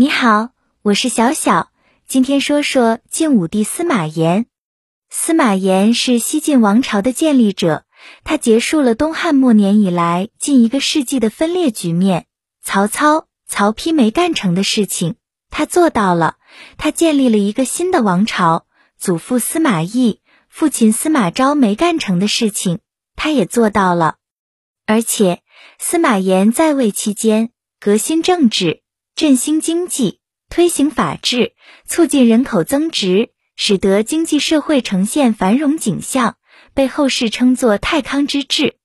你好，我是小小，今天说说晋武帝司马炎。司马炎是西晋王朝的建立者，他结束了东汉末年以来近一个世纪的分裂局面。曹操、曹丕没干成的事情，他做到了。他建立了一个新的王朝。祖父司马懿、父亲司马昭没干成的事情，他也做到了。而且司马炎在位期间，革新政治，振兴经济，推行法治，促进人口增值，使得经济社会呈现繁荣景象，被后世称作太康之治。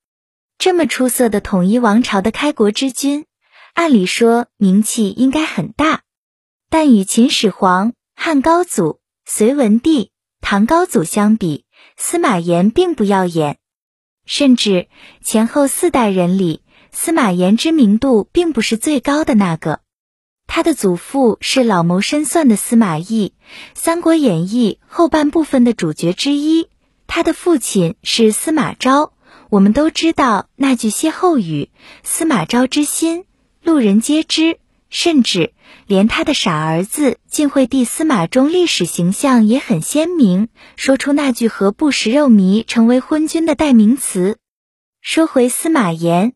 这么出色的统一王朝的开国之君，按理说名气应该很大。但与秦始皇、汉高祖、隋文帝、唐高祖相比，司马炎并不耀眼。甚至前后四代人里，司马炎知名度并不是最高的那个。他的祖父是老谋深算的司马懿，《三国演义》后半部分的主角之一。他的父亲是司马昭，我们都知道那句歇后语：“司马昭之心，路人皆知。”甚至连他的傻儿子晋惠帝司马衷历史形象也很鲜明，说出那句“何不食肉糜”成为昏君的代名词。说回司马炎，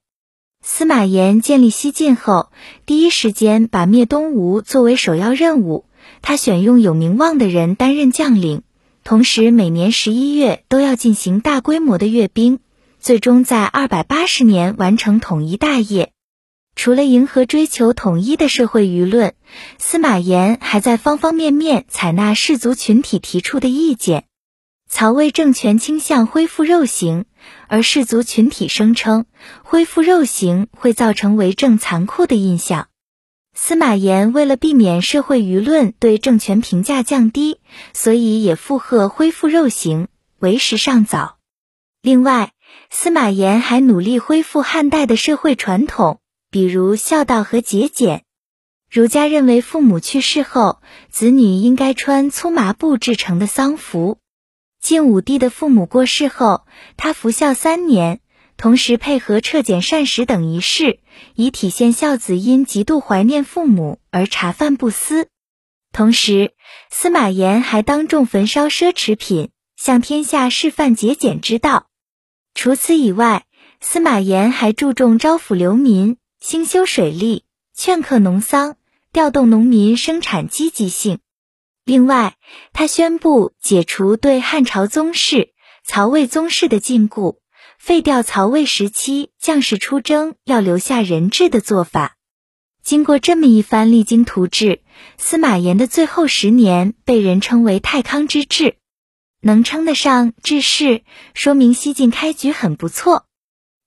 司马炎建立西晋后，第一时间把灭东吴作为首要任务。他选用有名望的人担任将领，同时每年十一月都要进行大规模的阅兵，最终在二百八十年完成统一大业。除了迎合追求统一的社会舆论，司马炎还在方方面面采纳士族群体提出的意见。曹魏政权倾向恢复肉刑，而士族群体声称恢复肉刑会造成为政残酷的印象。司马炎为了避免社会舆论对政权评价降低，所以也附和恢复肉刑，为时尚早。另外，司马炎还努力恢复汉代的社会传统。比如孝道和节俭，儒家认为父母去世后，子女应该穿粗麻布制成的丧服。晋武帝的父母过世后，他服孝三年，同时配合撤减膳食等仪式，以体现孝子因极度怀念父母而茶饭不思。同时，司马炎还当众焚烧奢侈品，向天下示范节俭之道。除此以外，司马炎还注重招抚流民。兴修水利，劝课农桑，调动农民生产积极性。另外，他宣布解除对汉朝宗室、曹魏宗室的禁锢，废掉曹魏时期将士出征要留下人质的做法。经过这么一番励精图治，司马炎的最后十年被人称为太康之治，能称得上治世，说明西晋开局很不错。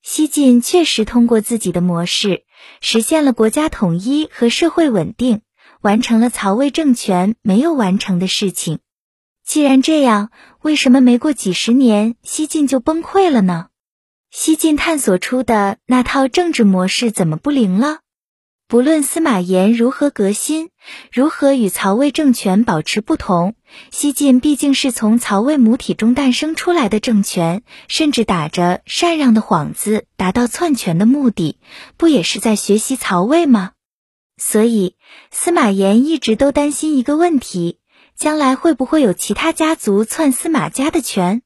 西晋确实通过自己的模式，实现了国家统一和社会稳定，完成了曹魏政权没有完成的事情。既然这样，为什么没过几十年，西晋就崩溃了呢？西晋探索出的那套政治模式怎么不灵了？不论司马炎如何革新，如何与曹魏政权保持不同，西晋毕竟是从曹魏母体中诞生出来的政权，甚至打着禅让的幌子达到篡权的目的，不也是在学习曹魏吗？所以司马炎一直都担心一个问题：将来会不会有其他家族篡司马家的权？